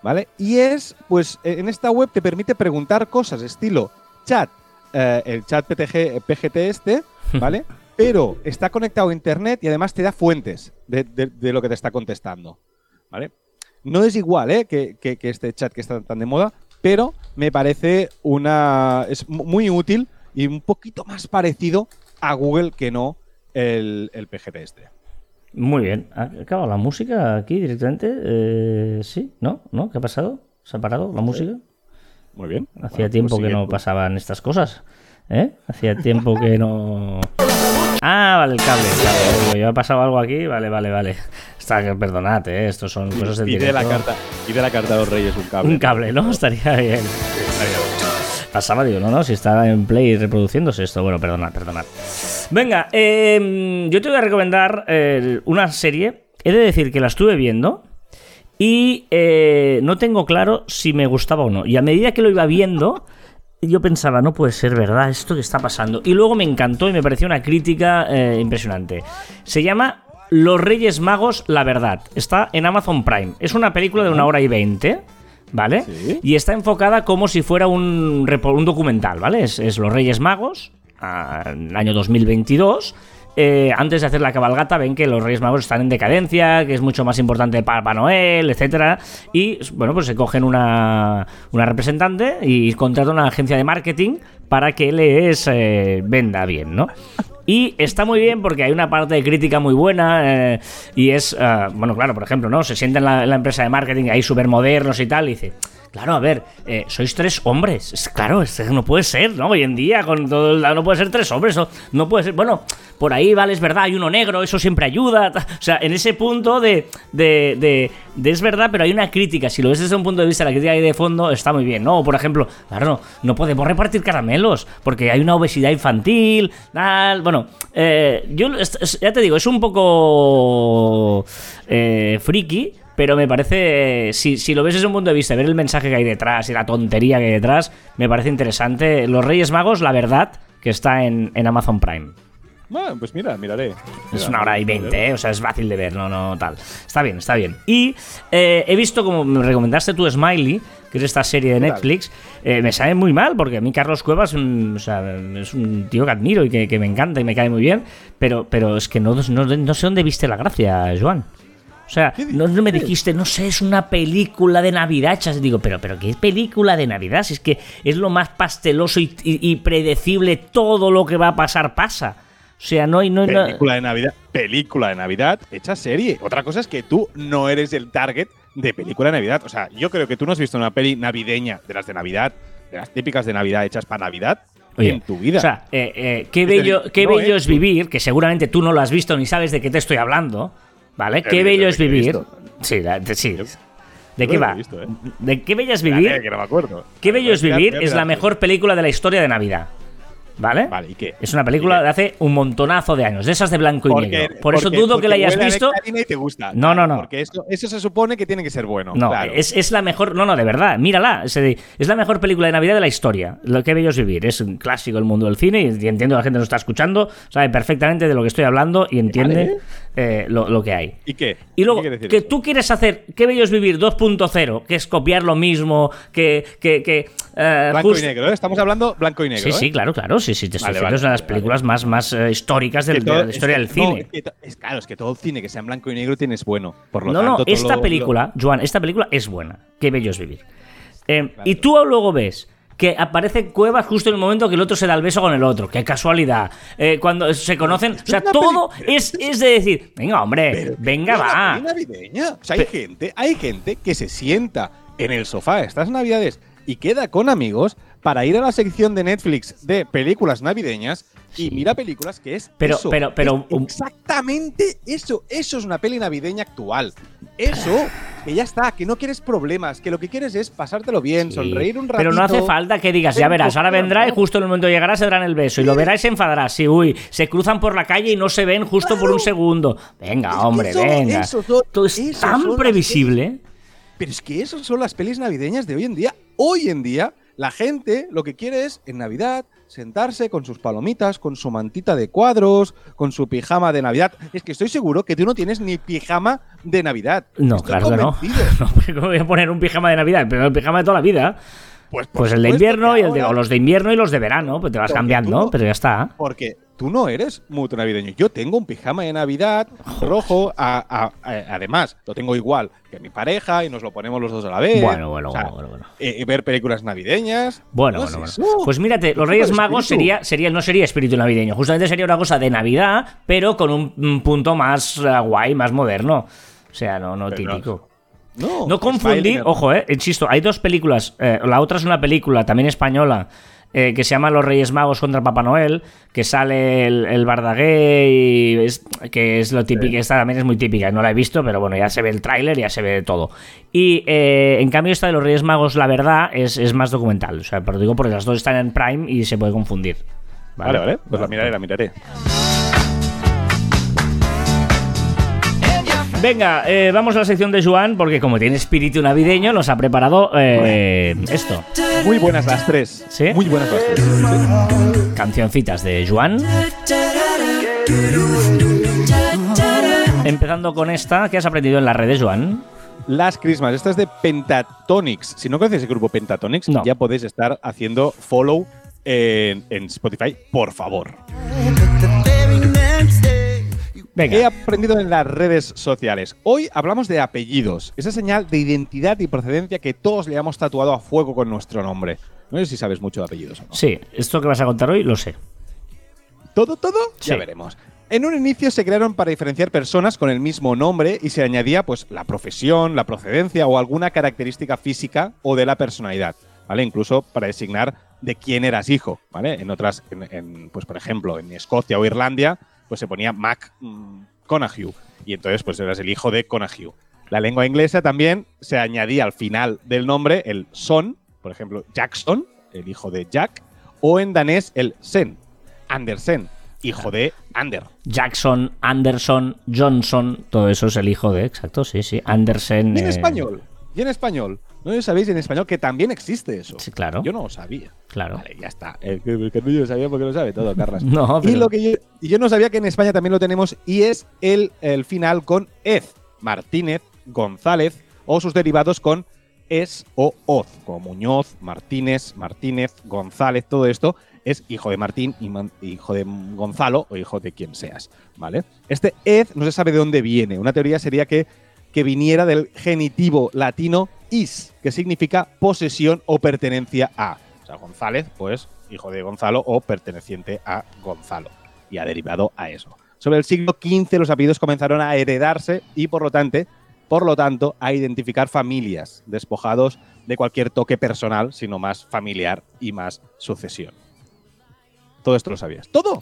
¿Vale? Y es, pues, en esta web te permite preguntar cosas estilo chat, eh, el chat PTG, PGT este, ¿vale? pero está conectado a Internet y además te da fuentes de, lo que te está contestando. ¿Vale? No es igual ¿eh? que, este chat que está tan de moda, pero me parece una. es muy útil y un poquito más parecido a Google que no el, el PGT este. Muy bien. ¿Ha acabado la música aquí directamente? Eh, sí, ¿no? ¿No? ¿Qué ha pasado? ¿Se ha parado la música? Muy bien. Hacía tiempo que no pasaban estas cosas. ¿Eh? Hacía tiempo que no. Ah, vale, el cable. cable. Yo ha pasado algo aquí. Vale, vale, vale. Está, perdonad, ¿eh? Estos son cosas del de la carta, de la carta a los reyes un cable. Un cable, ¿no? Estaría bien. Pasaba, digo, no, no, si está en play reproduciéndose esto. Bueno, perdonad, perdonad. Venga, eh, yo te voy a recomendar una serie. He de decir que la estuve viendo. Y eh, no tengo claro si me gustaba o no. Y a medida que lo iba viendo, yo pensaba, no puede ser verdad esto que está pasando. Y luego me encantó y me pareció una crítica eh, impresionante. Se llama Los Reyes Magos, la verdad. Está en Amazon Prime. Es una película de una hora y veinte. ¿Vale? Y está enfocada como si fuera un, un documental, ¿vale? Es, Los Reyes Magos, año 2022. Eh, antes de hacer la cabalgata ven que los Reyes Magos están en decadencia, que es mucho más importante Papá Noel, etcétera, y bueno, pues se cogen una, una representante y contratan una agencia de marketing para que les eh, venda bien, ¿no? Y está muy bien porque hay una parte de crítica muy buena eh, y es, bueno, claro, por ejemplo, ¿no? Se sienten en la, en la empresa de marketing ahí súper modernos y tal y dice, Claro, a ver, eh, sois tres hombres. Es, claro, no puede ser, ¿no? Hoy en día, con todo el, no puede ser tres hombres. No, puede ser. Bueno, por ahí, vale, es verdad, hay uno negro, eso siempre ayuda. O sea, en ese punto de, de, de, es verdad, pero hay una crítica. Si lo ves desde un punto de vista, la crítica ahí de fondo está muy bien, ¿no? Por ejemplo, claro, no, podemos repartir caramelos porque hay una obesidad infantil, tal. Bueno, eh, yo ya te digo, es un poco eh, friki pero me parece, si, si lo ves desde un punto de vista, ver el mensaje que hay detrás y la tontería que hay detrás, me parece interesante. Los Reyes Magos, la verdad, que está en, Amazon Prime. Bueno, pues mira, miraré. Es una hora y veinte, ¿eh? o sea, es fácil de ver, no, no, tal. Está bien, está bien. Y eh, he visto, como me recomendaste tú, Smiley, que es esta serie de Netflix, eh, me sabe muy mal, porque a mí Carlos Cuevas es un, es un tío que admiro y que, me encanta y me cae muy bien, pero, pero es que no, no, no sé dónde viste la gracia, Joan. O sea, no, me dijiste, no sé, es una película de Navidad. Chas. Digo, pero, pero ¿qué película de Navidad? Si es que es lo más pasteloso y, predecible, todo lo que va a pasar pasa. O sea, no hay. No, película de Navidad. Película de Navidad hecha serie. Otra cosa es que tú no eres el target de película de Navidad. O sea, yo creo que tú no has visto una peli navideña de las de Navidad, de las típicas de Navidad hechas para Navidad. en tu vida. O sea, eh, eh, qué bello, qué bello es vivir, que seguramente tú no lo has visto ni sabes de qué te estoy hablando. ¿Vale? Qué bello es vivir. Sí, sí. ¿De qué va? ¿eh? ¿De qué bello es vivir? Que no me acuerdo. Qué bello es vivir es la mejor película de la historia de Navidad. ¿Vale? Vale, ¿y qué? Es una película de hace un montonazo de años, de esas de blanco y negro. Por eso dudo que la hayas visto. Y te gusta. No, no, no. Porque eso, eso, se supone que tiene que ser bueno. No, es, es, la mejor. No, no, de verdad, mírala. Es, es, la mejor película de Navidad de la historia. Lo que bello es vivir. Es un clásico del mundo del cine y, entiendo que la gente nos está escuchando, sabe perfectamente de lo que estoy hablando y entiende eh, lo, lo, que hay. ¿Y qué? Y luego, que tú quieres hacer Qué bello es vivir 2.0, que es copiar lo mismo, que. que, que eh, blanco y negro, ¿eh? Estamos hablando blanco y negro. Sí, sí, claro, claro. Sí, sí, te estoy de las películas más, más eh, históricas de la historia del cine. es, claro, es que todo el cine que sea en blanco y negro tienes bueno. Por lo no, tanto, no, esta película, Joan, esta película es buena. Qué bello es vivir. Eh, y tú luego ves que aparece Cuevas justo en el momento que el otro se da el beso con el otro. Qué casualidad. Eh, cuando se conocen. O sea, todo es, es de decir, venga, hombre, venga, va. Navideña. O sea, hay gente, hay gente que se sienta en el sofá estas navidades y queda con amigos para ir a la sección de Netflix de películas navideñas y mira películas que es pero, Pero, pero, exactamente eso. Eso es una peli navideña actual. Eso, que ya está, que no quieres problemas, que lo que quieres es pasártelo bien, sonreír un ratito. Pero no hace falta que digas, ya verás, ahora vendrá y justo en el momento de llegará se darán el beso. Y lo verás y se enfadará. Sí, uy, se cruzan por la calle y no se ven justo por un segundo. Venga, hombre, venga. Todo es tan previsible. Pero es que esas son las pelis navideñas de hoy en día. Hoy en día, la gente lo que quiere es, en Navidad, sentarse con sus palomitas, con su mantita de cuadros, con su pijama de Navidad. Es que estoy seguro que tú no tienes ni pijama de Navidad. No, claro que no. ¿Cómo voy a poner un pijama de Navidad? Pero el pijama de toda la vida. Pues, pues el de invierno y el de, o los de invierno y los de verano, pues te vas cambiando, pero ya está. Porque tú no eres muy navideño. Yo tengo un pijama de Navidad rojo, además, lo tengo igual que mi pareja y nos lo ponemos los dos a la vez. Bueno, bueno, bueno, bueno, eh, ver películas navideñas. Bueno, bueno, bueno. Pues mírate, los Reyes Magos sería, sería, no sería espíritu navideño, justamente sería una cosa de Navidad, pero con un, punto más eh, guay, más moderno. O sea, no, no típico. No, no confundir, ojo, eh, insisto, hay dos películas. Eh, la otra es una película también española eh, que se llama Los Reyes Magos contra Papá Noel, que sale el, el Bardagué y que es lo típico, esta también es muy típica, no la he visto, pero bueno, ya se ve el tráiler, ya se ve todo. Y eh, en cambio esta de Los Reyes Magos, la verdad, es, más documental, o sea, pero digo porque las dos están en Prime y se puede confundir. Vale, vale, pues la miraré, la miraré. Venga, eh, vamos a la sección de Joan, porque como tiene espíritu navideño, nos ha preparado eh, esto. Muy buenas las tres. ¿Sí? Muy buenas las tres. Cancioncitas de Joan. Empezando con esta, ¿qué has aprendido en las redes, Joan? Las Christmas, esta es de Pentatonix. Si no conoces el grupo Pentatonix, ya podéis estar haciendo follow en Spotify, por favor. He aprendido en las redes sociales. Hoy hablamos de apellidos, esa señal de identidad y procedencia que todos le hemos tatuado a fuego con nuestro nombre. No sé si sabes mucho de apellidos o no. Sí, esto que vas a contar hoy lo sé. ¿Todo, todo? Ya veremos. En un inicio se crearon para diferenciar personas con el mismo nombre y se añadía pues la profesión, la procedencia o alguna característica física o de la personalidad, ¿vale? Incluso para designar de quién eras hijo, ¿vale? En otras, pues por ejemplo, en Escocia o Irlandia, pues se ponía Mac mm, Conahue. Y entonces, pues eras el hijo de Conahue. La lengua inglesa también se añadía al final del nombre el son, por ejemplo, Jackson, el hijo de Jack, o en danés el sen, Andersen, hijo de Ander. Jackson, Anderson, Johnson, todo eso es el hijo de, exacto, sí, sí, Andersen. En eh, español, y en español. No sabéis en español que también existe eso. Sí, claro. Yo no lo sabía. Claro. Vale, ya está. El que, no lo sabía porque lo sabe todo, Carlas. no, y, lo que yo, y yo no sabía que en España también lo tenemos y es el, el final con Ez, Martínez, González o sus derivados con es o oz, como Muñoz, Martínez, Martínez, González, todo esto es hijo de Martín, hijo de Gonzalo o hijo de quien seas, ¿vale? Este ez no se sabe de dónde viene. Una teoría sería que que viniera del genitivo latino is, que significa posesión o pertenencia a. O sea, González, pues hijo de Gonzalo o perteneciente a Gonzalo. Y ha derivado a eso. Sobre el siglo XV los apellidos comenzaron a heredarse y por lo tanto, por lo tanto, a identificar familias, despojados de cualquier toque personal, sino más familiar y más sucesión. Todo esto lo sabías. ¡Todo!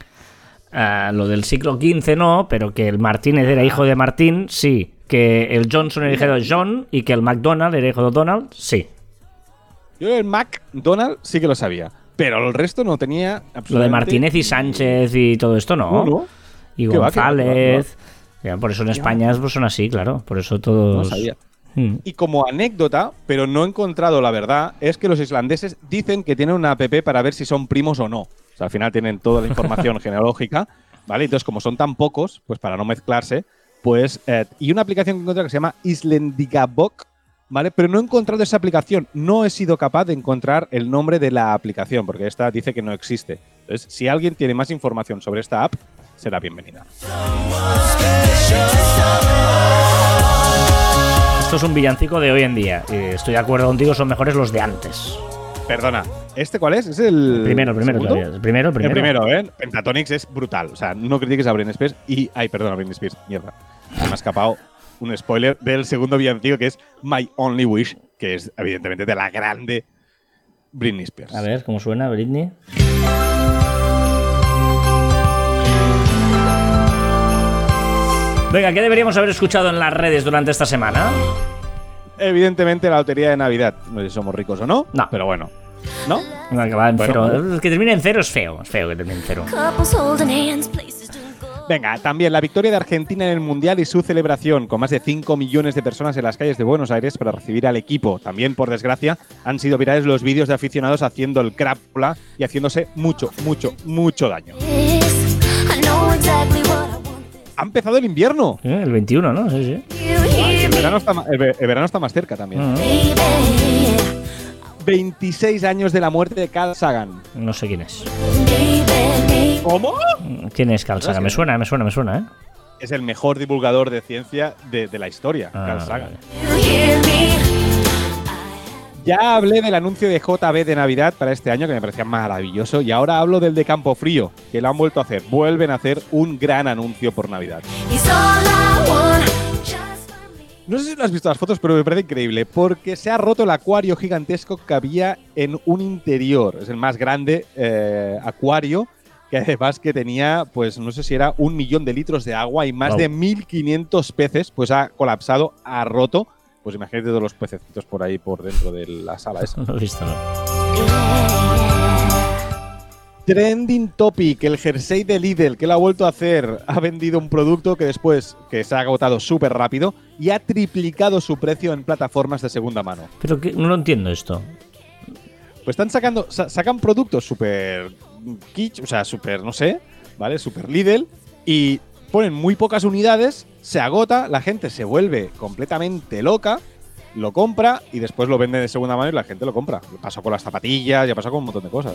Ah, lo del siglo XV no, pero que el Martínez era hijo de Martín, sí que el Johnson era hijo de John y que el McDonald era hijo de Donald, sí. Yo el McDonald sí que lo sabía, pero el resto no tenía Lo de Martínez y Sánchez y todo esto no. Y González. por eso en España pues son así, claro. Por eso todos. No sabía. Hmm. Y como anécdota, pero no he encontrado la verdad, es que los islandeses dicen que tienen una app para ver si son primos o no. O sea, al final tienen toda la información genealógica, ¿vale? Entonces, como son tan pocos, pues para no mezclarse, pues, eh, y una aplicación que encontré que se llama Islendigabok, ¿vale? Pero no he encontrado esa aplicación. No he sido capaz de encontrar el nombre de la aplicación, porque esta dice que no existe. Entonces, si alguien tiene más información sobre esta app, será bienvenida. Esto es un villancico de hoy en día. estoy de acuerdo contigo, son mejores los de antes. Perdona, ¿este cuál es? ¿Es el. primero, el primero todavía. El primero, el primero. El primero, ¿eh? Pentatonix es brutal. O sea, no critiques a Britney Spears y. Ay, perdona, Britney Spears. Mierda. Me ha escapado un spoiler del segundo villancico que es My Only Wish, que es evidentemente de la grande Britney Spears. A ver, ¿cómo suena Britney? Venga, ¿qué deberíamos haber escuchado en las redes durante esta semana? Evidentemente la lotería de Navidad. No sé si somos ricos o no. No. Pero bueno. ¿No? que va en cero. El que termine en cero es feo. Es feo que termine en cero. Venga, también la victoria de Argentina en el Mundial y su celebración, con más de 5 millones de personas en las calles de Buenos Aires para recibir al equipo. También, por desgracia, han sido virales los vídeos de aficionados haciendo el crápula y haciéndose mucho, mucho, mucho daño. Ha empezado el invierno. Eh, el 21, ¿no? Sí, sí. El verano, está, más cerca también. 26 años de la muerte de Carl Sagan. No sé quién es. ¿Cómo? ¿Quién es Carl Sagan? Me suena, me suena, me suena, ¿eh? Es el mejor divulgador de ciencia de, la historia, ah, Carl Sagan. Ya hablé del anuncio de JB de Navidad para este año, que me parecía maravilloso, y ahora hablo del de Campo Frío, que lo han vuelto a hacer. Vuelven a hacer un gran anuncio por Navidad. No sé si lo has visto las fotos, pero me parece increíble, porque se ha roto el acuario gigantesco que había en un interior. Es el más grande eh, acuario, que además que tenía, pues no sé si era un millón de litros de agua y más de 1.500 peces, pues ha colapsado, ha roto pues imagínate todos los pececitos por ahí, por dentro de la sala esa. No he visto, ¿no? Trending Topic, el jersey de Lidl, que lo ha vuelto a hacer, ha vendido un producto que después que se ha agotado súper rápido y ha triplicado su precio en plataformas de segunda mano. Pero que no lo entiendo esto. Pues están sacando, sacan productos súper kitsch, o sea, súper, no sé, ¿vale? Súper Lidl y ponen muy pocas unidades, se agota, la gente se vuelve completamente loca, lo compra y después lo vende de segunda mano y la gente lo compra. Pasó con las zapatillas, ya pasó con un montón de cosas.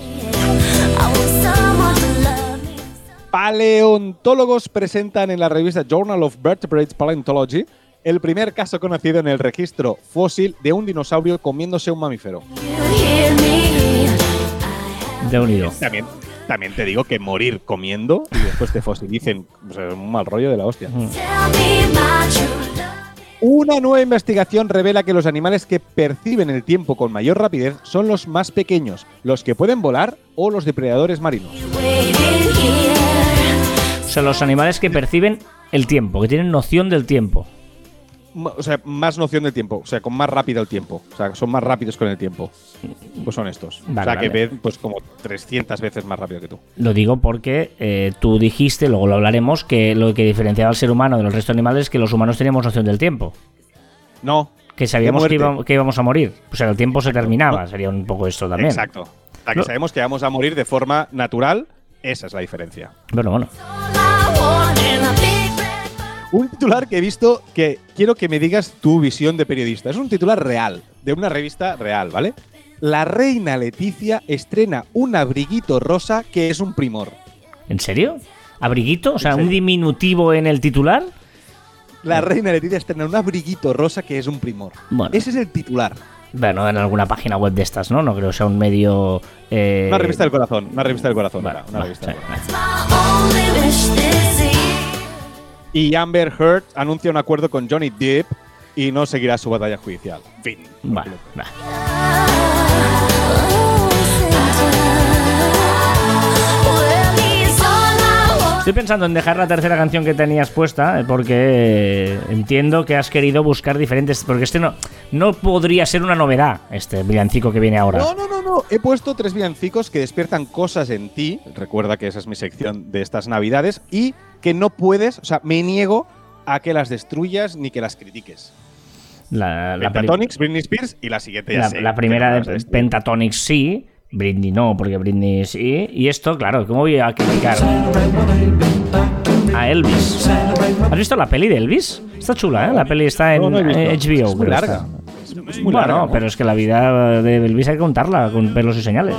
Paleontólogos presentan en la revista Journal of Vertebrate Paleontology el primer caso conocido en el registro fósil de un dinosaurio comiéndose un mamífero. De unido. También, también te digo que morir comiendo y después te fosilicen, es un mal rollo de la hostia. Mm. Una nueva investigación revela que los animales que perciben el tiempo con mayor rapidez son los más pequeños, los que pueden volar o los depredadores marinos. O sea, los animales que perciben el tiempo, que tienen noción del tiempo o sea, más noción del tiempo, o sea, con más rápido el tiempo, o sea, son más rápidos con el tiempo. Pues son estos. o sea, que ven pues como 300 veces más rápido que tú. Lo digo porque eh, tú dijiste, luego lo hablaremos, que lo que diferenciaba al ser humano de los restos animales es que los humanos teníamos noción del tiempo. No. Que sabíamos que íbamos, a morir. O sea, el tiempo se terminaba, sería un poco esto también. Exacto. O sea, que sabemos que vamos a morir de forma natural, esa es la diferencia. Bueno, bueno. Un titular que he visto que quiero que me digas tu visión de periodista. Es un titular real, de una revista real, ¿vale? La reina Leticia estrena un abriguito rosa que es un primor. ¿En serio? ¿Abriguito? O sea, un diminutivo en el titular. La reina Leticia estrena un abriguito rosa que es un primor. Bueno. Ese es el titular. Bueno, en alguna página web de estas, ¿no? No creo sea un medio. Eh, una revista del corazón, una revista del corazón. una revista del y Amber Heard anuncia un acuerdo con Johnny Depp y no seguirá su batalla judicial. Fin. Vale. Estoy pensando en dejar la tercera canción que tenías puesta, eh, porque entiendo que has querido buscar diferentes. Porque este no, no podría ser una novedad, este villancico que viene ahora. No, no, no, no. He puesto tres villancicos que despiertan cosas en ti. Recuerda que esa es mi sección de estas navidades. Y que no puedes, o sea, me niego a que las destruyas ni que las critiques. La, la Pentatonix, Britney Spears y la siguiente ya La, la primera de Pentatonix sí, Britney no, porque Britney sí. Y esto, claro, ¿cómo voy a criticar a Elvis? ¿Has visto la peli de Elvis? Está chula, ¿eh? La peli está en HBO. muy larga bueno, pero es que la vida de Elvis hay que contarla con pelos y señales.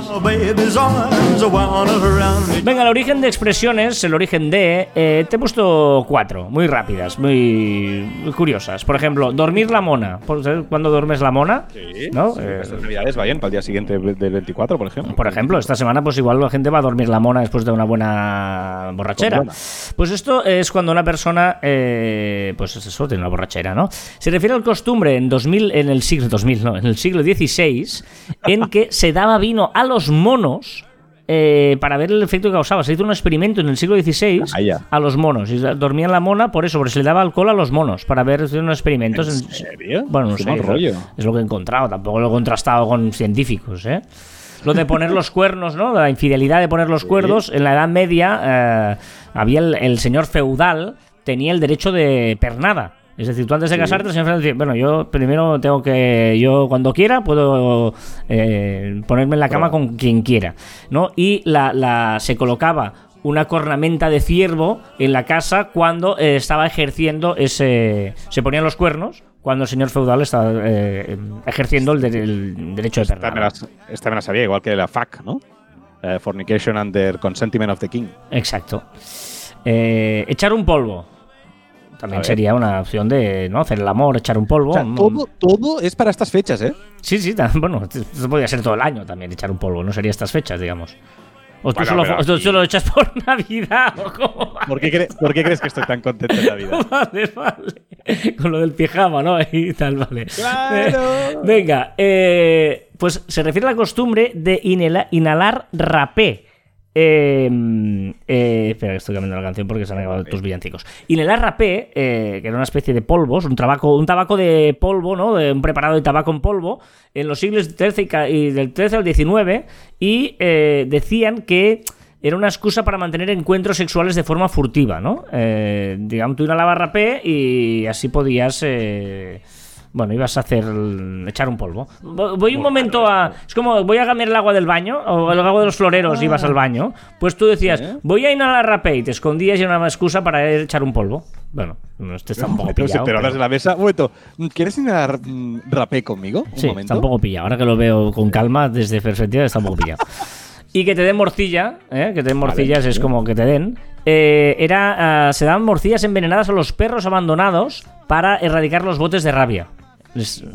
Venga, el origen de expresiones, el origen de. Eh, te he puesto cuatro, muy rápidas, muy, curiosas. Por ejemplo, dormir la mona. ¿Cuándo duermes la mona? Sí, ¿no? Sí, eh, navidades vayan para el día siguiente del 24, por ejemplo. Por ejemplo, esta semana, pues igual la gente va a dormir la mona después de una buena borrachera. Pues esto es cuando una persona, eh, pues eso, tiene una borrachera, ¿no? Se refiere al costumbre en 2000, en el siglo 2000, no, en el siglo XVI, en que se daba vino a los monos eh, para ver el efecto que causaba. Se hizo un experimento en el siglo XVI ah, a los monos. Y dormían la mona por eso, porque se le daba alcohol a los monos para ver unos experimentos. ¿En serio? Bueno, no sé. Es lo que he encontrado. Tampoco lo he contrastado con científicos, ¿eh? Lo de poner los cuernos, ¿no? La infidelidad de poner los cuernos. En la Edad Media eh, había el señor feudal, tenía el derecho de pernada. Es decir, tú antes de casarte, el señor dice, bueno, yo primero tengo que, yo cuando quiera puedo eh, ponerme en la cama con quien quiera, ¿no? Y la, la, se colocaba una cornamenta de ciervo en la casa cuando eh, estaba ejerciendo ese... Se ponían los cuernos cuando el señor feudal estaba eh, ejerciendo el, derecho de esta esta me la sabía, igual que la FAC, ¿no? Fornication Under Consentiment of the King. Exacto. Echar un polvo. También sería una opción de no hacer el amor, echar un polvo. todo, todo es para estas fechas, ¿eh? Sí, sí, bueno, esto podría ser todo el año también echar un polvo, no sería estas fechas, digamos. ¿O tú, solo, lo echas por Navidad? ¿Por, qué crees que estoy tan contento en Navidad? vale, vale. Con lo del pijama, ¿no? Y tal, vale. ¡Claro! venga, eh, pues se refiere a la costumbre de inhalar rapé Em, eh, espera, estoy cambiando la canción porque se han acabado tus villancicos. Y en el rapé, eh, que era una especie de polvos, un tabaco, un tabaco de polvo, ¿no? De un preparado de tabaco en polvo, en los siglos XIII y, del 13 al 19, y eh, decían que era una excusa para mantener encuentros sexuales de forma furtiva, ¿no? Eh, digamos, tú inhalabas rapé y así podías bueno, ibas a hacer. echar un polvo. Voy un momento a. Es como, voy a cambiar el agua del baño, o el agua de los floreros, ibas al baño. Pues tú decías, voy a inhalar rapé y te escondías y era una excusa para echar un polvo. Bueno, este está un poco pillado. Pero hablas de la mesa. Momento, ¿quieres inhalar mm, rapé conmigo? Un sí, está un poco pillado. Ahora que lo veo con calma, desde perspectiva, está un poco pillado. y que te den morcilla, ¿eh? que te den morcillas es como que te den. Eh, era, ah, se daban morcillas envenenadas a los perros abandonados para erradicar los botes de rabia.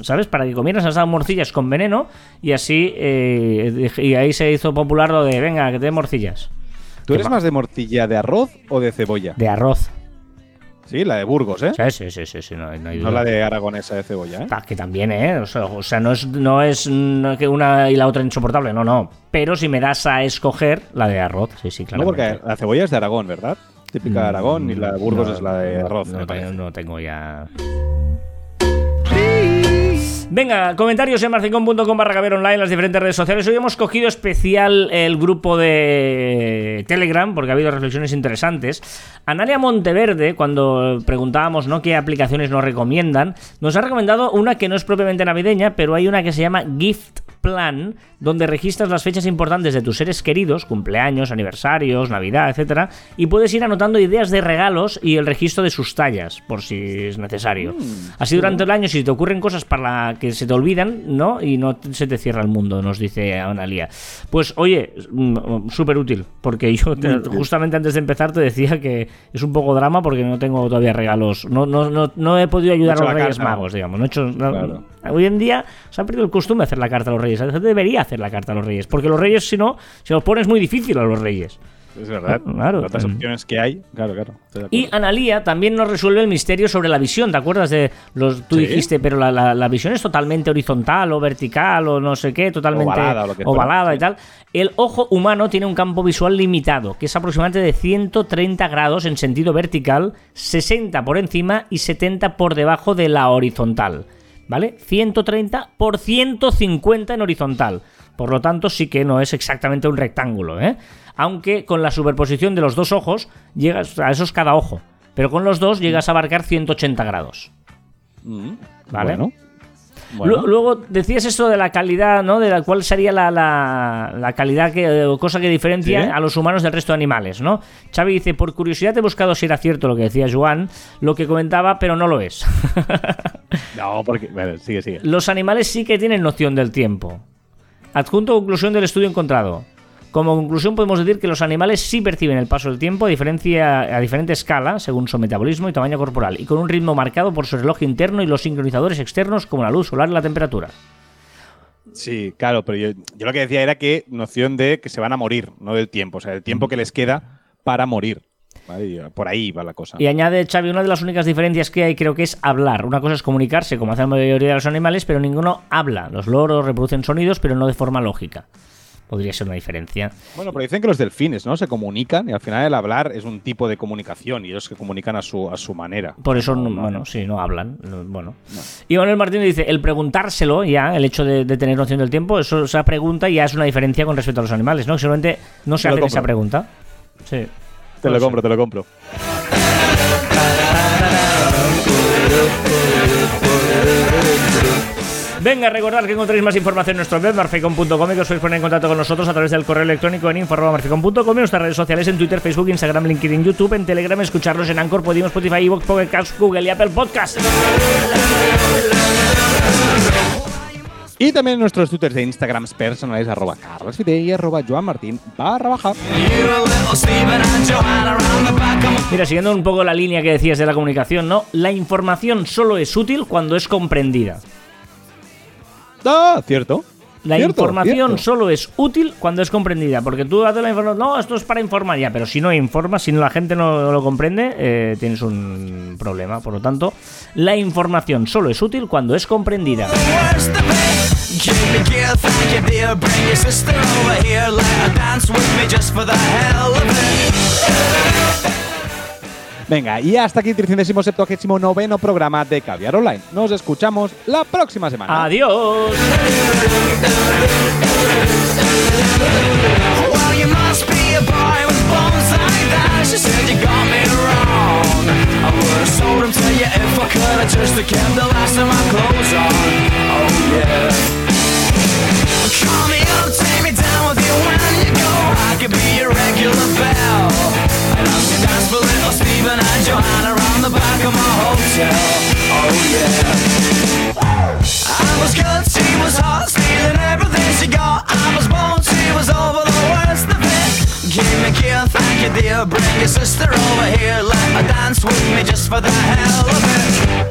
¿Sabes? Para que comieras esas morcillas con veneno y así, eh, y ahí se hizo popular lo de, venga, que te dé morcillas. ¿Tú eres más de morcilla de arroz o de cebolla? De arroz. Sí, la de Burgos, ¿eh? Sí, sí, sí, sí, no, no, la de aragonesa de cebolla, ¿eh? Ah, que también, ¿eh? O sea, no es, no es que una y la otra insoportable, no, no. Pero si me das a escoger, la de arroz, sí, sí, claro. No, porque la cebolla es de Aragón, ¿verdad? Típica de Aragón y la de Burgos es la de arroz. no tengo ya... Venga, comentarios en marcincon.com barra online en las diferentes redes sociales. Hoy hemos cogido especial el grupo de Telegram porque ha habido reflexiones interesantes. Analia Monteverde, cuando preguntábamos ¿no? qué aplicaciones nos recomiendan, nos ha recomendado una que no es propiamente navideña, pero hay una que se llama Gift plan donde registras las fechas importantes de tus seres queridos, cumpleaños, aniversarios, Navidad, etcétera, y puedes ir anotando ideas de regalos y el registro de sus tallas, por si es necesario. Mm, Así durante el año, si te ocurren cosas para la que se te olvidan, ¿no? Y no se te cierra el mundo, nos dice Analia. Pues oye, mm, súper útil, porque yo justamente antes de empezar te decía que es un poco drama porque no tengo todavía regalos, no, no, no, no he podido ayudar a los Reyes Magos, digamos. No he hecho, Hoy en día se ha perdido el costumbre de hacer la carta a los Reyes. Gente debería hacer la carta a los Reyes, porque los Reyes, si no, se los pones muy difícil a los Reyes. Es verdad. Claro. Otras opciones que hay. Claro, claro. Y Analía también nos resuelve el misterio sobre la visión. ¿Te acuerdas de los. Tú dijiste, pero la, visión es totalmente horizontal o vertical o no sé qué, totalmente ovalada, y tal. El ojo humano tiene un campo visual limitado, que es aproximadamente de 130 grados en sentido vertical, 60 por encima y 70 por debajo de la horizontal. ¿Vale? 130 por 150 en horizontal. Por lo tanto, sí que no es exactamente un rectángulo, ¿eh? Aunque con la superposición de los dos ojos, llegas a eso es cada ojo. Pero con los dos llegas a abarcar 180 grados. Mm, Luego decías esto de la calidad, ¿no? De la cuál sería la, la, calidad que, o cosa que diferencia a los humanos del resto de animales, ¿no? Xavi dice, por curiosidad he buscado si era cierto lo que decía Joan, lo que comentaba, pero no lo es. no, porque... sigue, sigue. Los animales sí que tienen noción del tiempo. Adjunto conclusión del estudio encontrado. Como conclusión podemos decir que los animales sí perciben el paso del tiempo a, diferencia, a diferente escala, según su metabolismo y tamaño corporal, y con un ritmo marcado por su reloj interno y los sincronizadores externos como la luz solar y la temperatura. Sí, claro, pero yo, lo que decía era que noción de que se van a morir, no del tiempo, o sea, el tiempo que les queda para morir. Por ahí va la cosa. Y añade Xavi, una de las únicas diferencias que hay creo que es hablar. Una cosa es comunicarse, como hacen la mayoría de los animales, pero ninguno habla. Los loros reproducen sonidos, pero no de forma lógica podría ser una diferencia. Bueno, pero dicen que los delfines, ¿no? Se comunican y al final el hablar es un tipo de comunicación y ellos que comunican a su, a su manera. Por eso, no, bueno, sí, no hablan. Bueno. Y Manuel Martínez dice, el preguntárselo ya, el hecho de, tener noción del tiempo, eso, esa pregunta ya es una diferencia con respecto a los animales, ¿no? Seguramente no se hace esa pregunta. Sí. Te lo compro, te lo compro. Venga, recordad que encontréis más información en nuestro web, marficon.com y que os podéis poner en contacto con nosotros a través del correo electrónico en info.marficon.com y nuestras redes sociales en Twitter, Facebook, Instagram, LinkedIn, YouTube, en Telegram, escucharlos en Anchor, Podimo, Spotify, Evox, Pocket Google y Apple Podcast. Y también nuestros twitters de Instagram personales arroba carlosfide y arroba joanmartin barra baja. Mira, siguiendo un poco la línea que decías de la comunicación, ¿no? La información solo es útil cuando es comprendida. Ah, cierto. La información solo es útil cuando es comprendida, porque tú haces la información, no, esto es para informar ya, pero si no informas, si no la gente no lo comprende, eh, tienes un problema. Por lo tanto, la información solo es útil cuando es comprendida. Venga, y hasta aquí el 379 noveno programa de Caviar Online. Nos escuchamos la próxima semana. Adiós. Call me up, take me down with you when you go. I could be your regular bell. And I can dance for little Stephen and Johanna around the back of my hotel. Oh yeah. I was good, she was hot, stealing everything she got. I was born, she was over the worst of it. Give me a thank you dear. Bring your sister over here, let her dance with me just for the hell of it.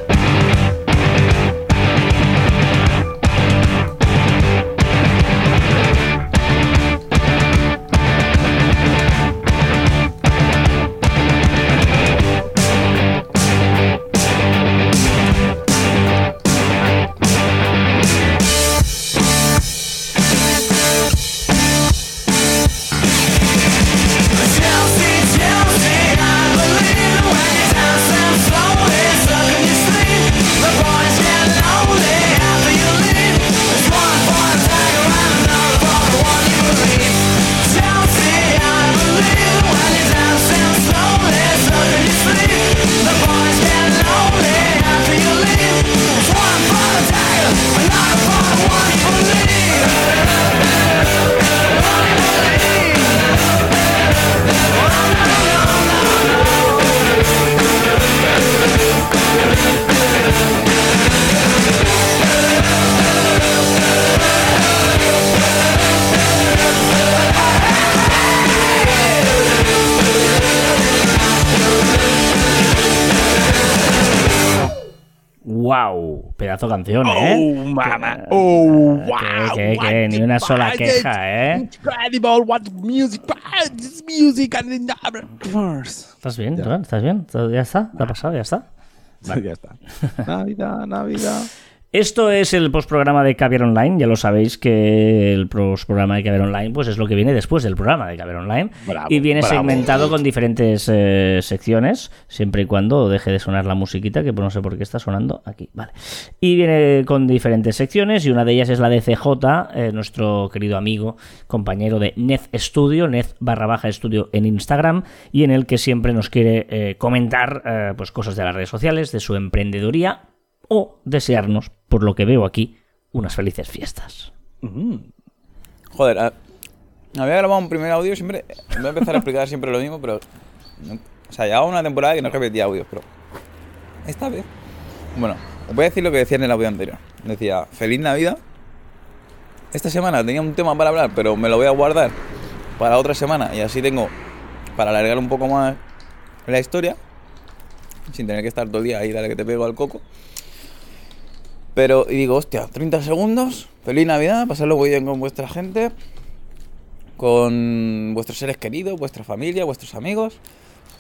Canción, ¿eh? ¡Oh, mamá! ¡Oh, wow! Que, que, ni una sola queja, ¿eh? Incredible, what music, this music and ¿Estás bien, Joan? ¿Estás bien? ¿Ya está? ¿Te ha pasado? ¿Ya está? Vale. ya está. Navidad, Navidad. Esto es el postprograma de Caviar Online. Ya lo sabéis que el postprograma de Caviar Online pues es lo que viene después del programa de Caviar Online. Bravo, y viene bravo. segmentado con diferentes eh, secciones, siempre y cuando deje de sonar la musiquita, que pues no sé por qué está sonando aquí. Vale. Y viene con diferentes secciones y una de ellas es la de CJ, eh, nuestro querido amigo, compañero de Nez Studio, Nez barra baja estudio en Instagram, y en el que siempre nos quiere eh, comentar pues cosas de las redes sociales, de su emprendeduría o desearnos, por lo que veo aquí, unas felices fiestas. Joder, a- había grabado un primer audio siempre. Voy a empezar a explicar siempre lo mismo, pero. o sea, llevaba una temporada que no repetía audios, pero. Esta vez. Bueno, os voy a decir lo que decía en el audio anterior. Decía, Feliz Navidad. Esta semana tenía un tema para hablar, pero me lo voy a guardar para otra semana y así tengo para alargar un poco más la historia. Sin tener que estar todo el día ahí, dale que te pego al coco. Pero, y digo, hostia, 30 segundos, feliz Navidad, pasadlo muy bien con vuestra gente, con vuestros seres queridos, vuestra familia, vuestros amigos,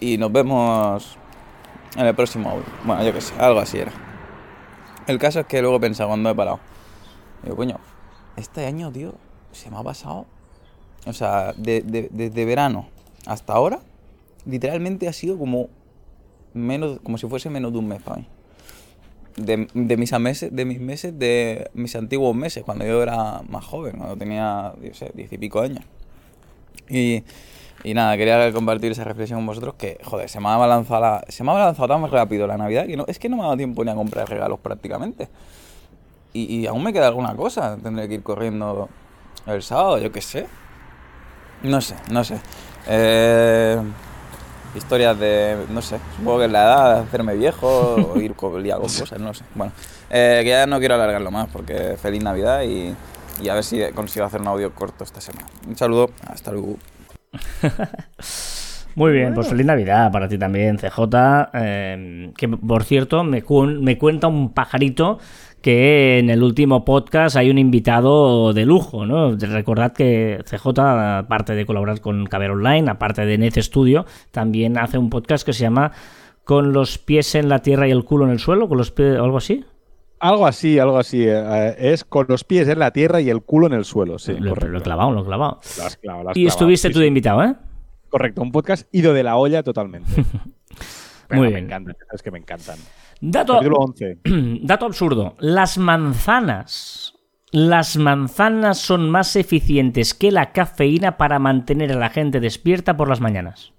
y nos vemos en el próximo audio. Bueno, yo qué sé, algo así era. El caso es que luego pensaba cuando he parado, digo, coño, este año, tío, se me ha pasado, o sea, de- de- desde verano hasta ahora, literalmente ha sido como menos, como si fuese menos de un mes para mí de, de mis meses, de mis meses, de mis antiguos meses, cuando yo era más joven, cuando tenía, yo sé, diez y pico años. Y, y nada, quería compartir esa reflexión con vosotros que, joder, se me ha lanzado, la- se me ha lanzado tan rápido la Navidad que no, es que no me ha dado tiempo ni a comprar regalos prácticamente. Y, y aún me queda alguna cosa, tendré que ir corriendo el sábado, yo qué sé. No sé, no sé. Eh, historias de, no sé, supongo que es la edad de hacerme viejo o ir con, liar con cosas, no sé. Bueno, eh, que ya no quiero alargarlo más porque feliz Navidad y, y a ver si consigo hacer un audio corto esta semana. Un saludo, hasta luego. Muy bien, pues feliz Navidad para ti también, CJ. Eh, que por cierto, me, me cuenta un pajarito que en el último podcast hay un invitado de lujo, ¿no? Recordad que CJ, aparte de colaborar con Caber Online, aparte de Net Studio, también hace un podcast que se llama Con los pies en la tierra y el culo en el suelo, con los pies, algo así. Algo así, algo así. eh, es con los pies en la tierra y el culo en el suelo. Sí, lo, correcto. lo he clavado, lo he clavado. Lo has clavado, lo has Y clavado. estuviste Sí, tú de invitado, ¿eh? Correcto, un podcast ido de la olla totalmente. Pero Muy me bien. encantan, es que me encantan. Dato, Capítulo 11. dato absurdo. Las manzanas. Las manzanas son más eficientes que la cafeína para mantener a la gente despierta por las mañanas.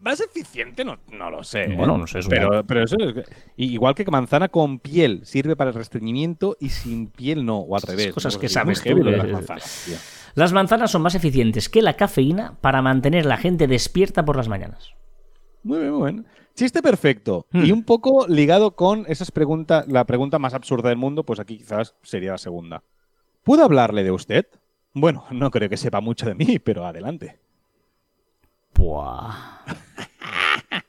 Más eficiente, no, no lo sé. ¿eh? Bueno, no sé, es Pero, pero eso es- igual que manzana con piel sirve para el restreñimiento y sin piel no, o al revés. cosas ¿no? que sabes tú, de las eh, manzanas. Las manzanas son más eficientes que la cafeína para mantener a la gente despierta por las mañanas. Muy bien, muy bien. Chiste perfecto. Hmm. Y un poco ligado con esas preguntas, la pregunta más absurda del mundo, pues aquí quizás sería la segunda. ¿Puedo hablarle de usted? Bueno, no creo que sepa mucho de mí, pero adelante. Buah.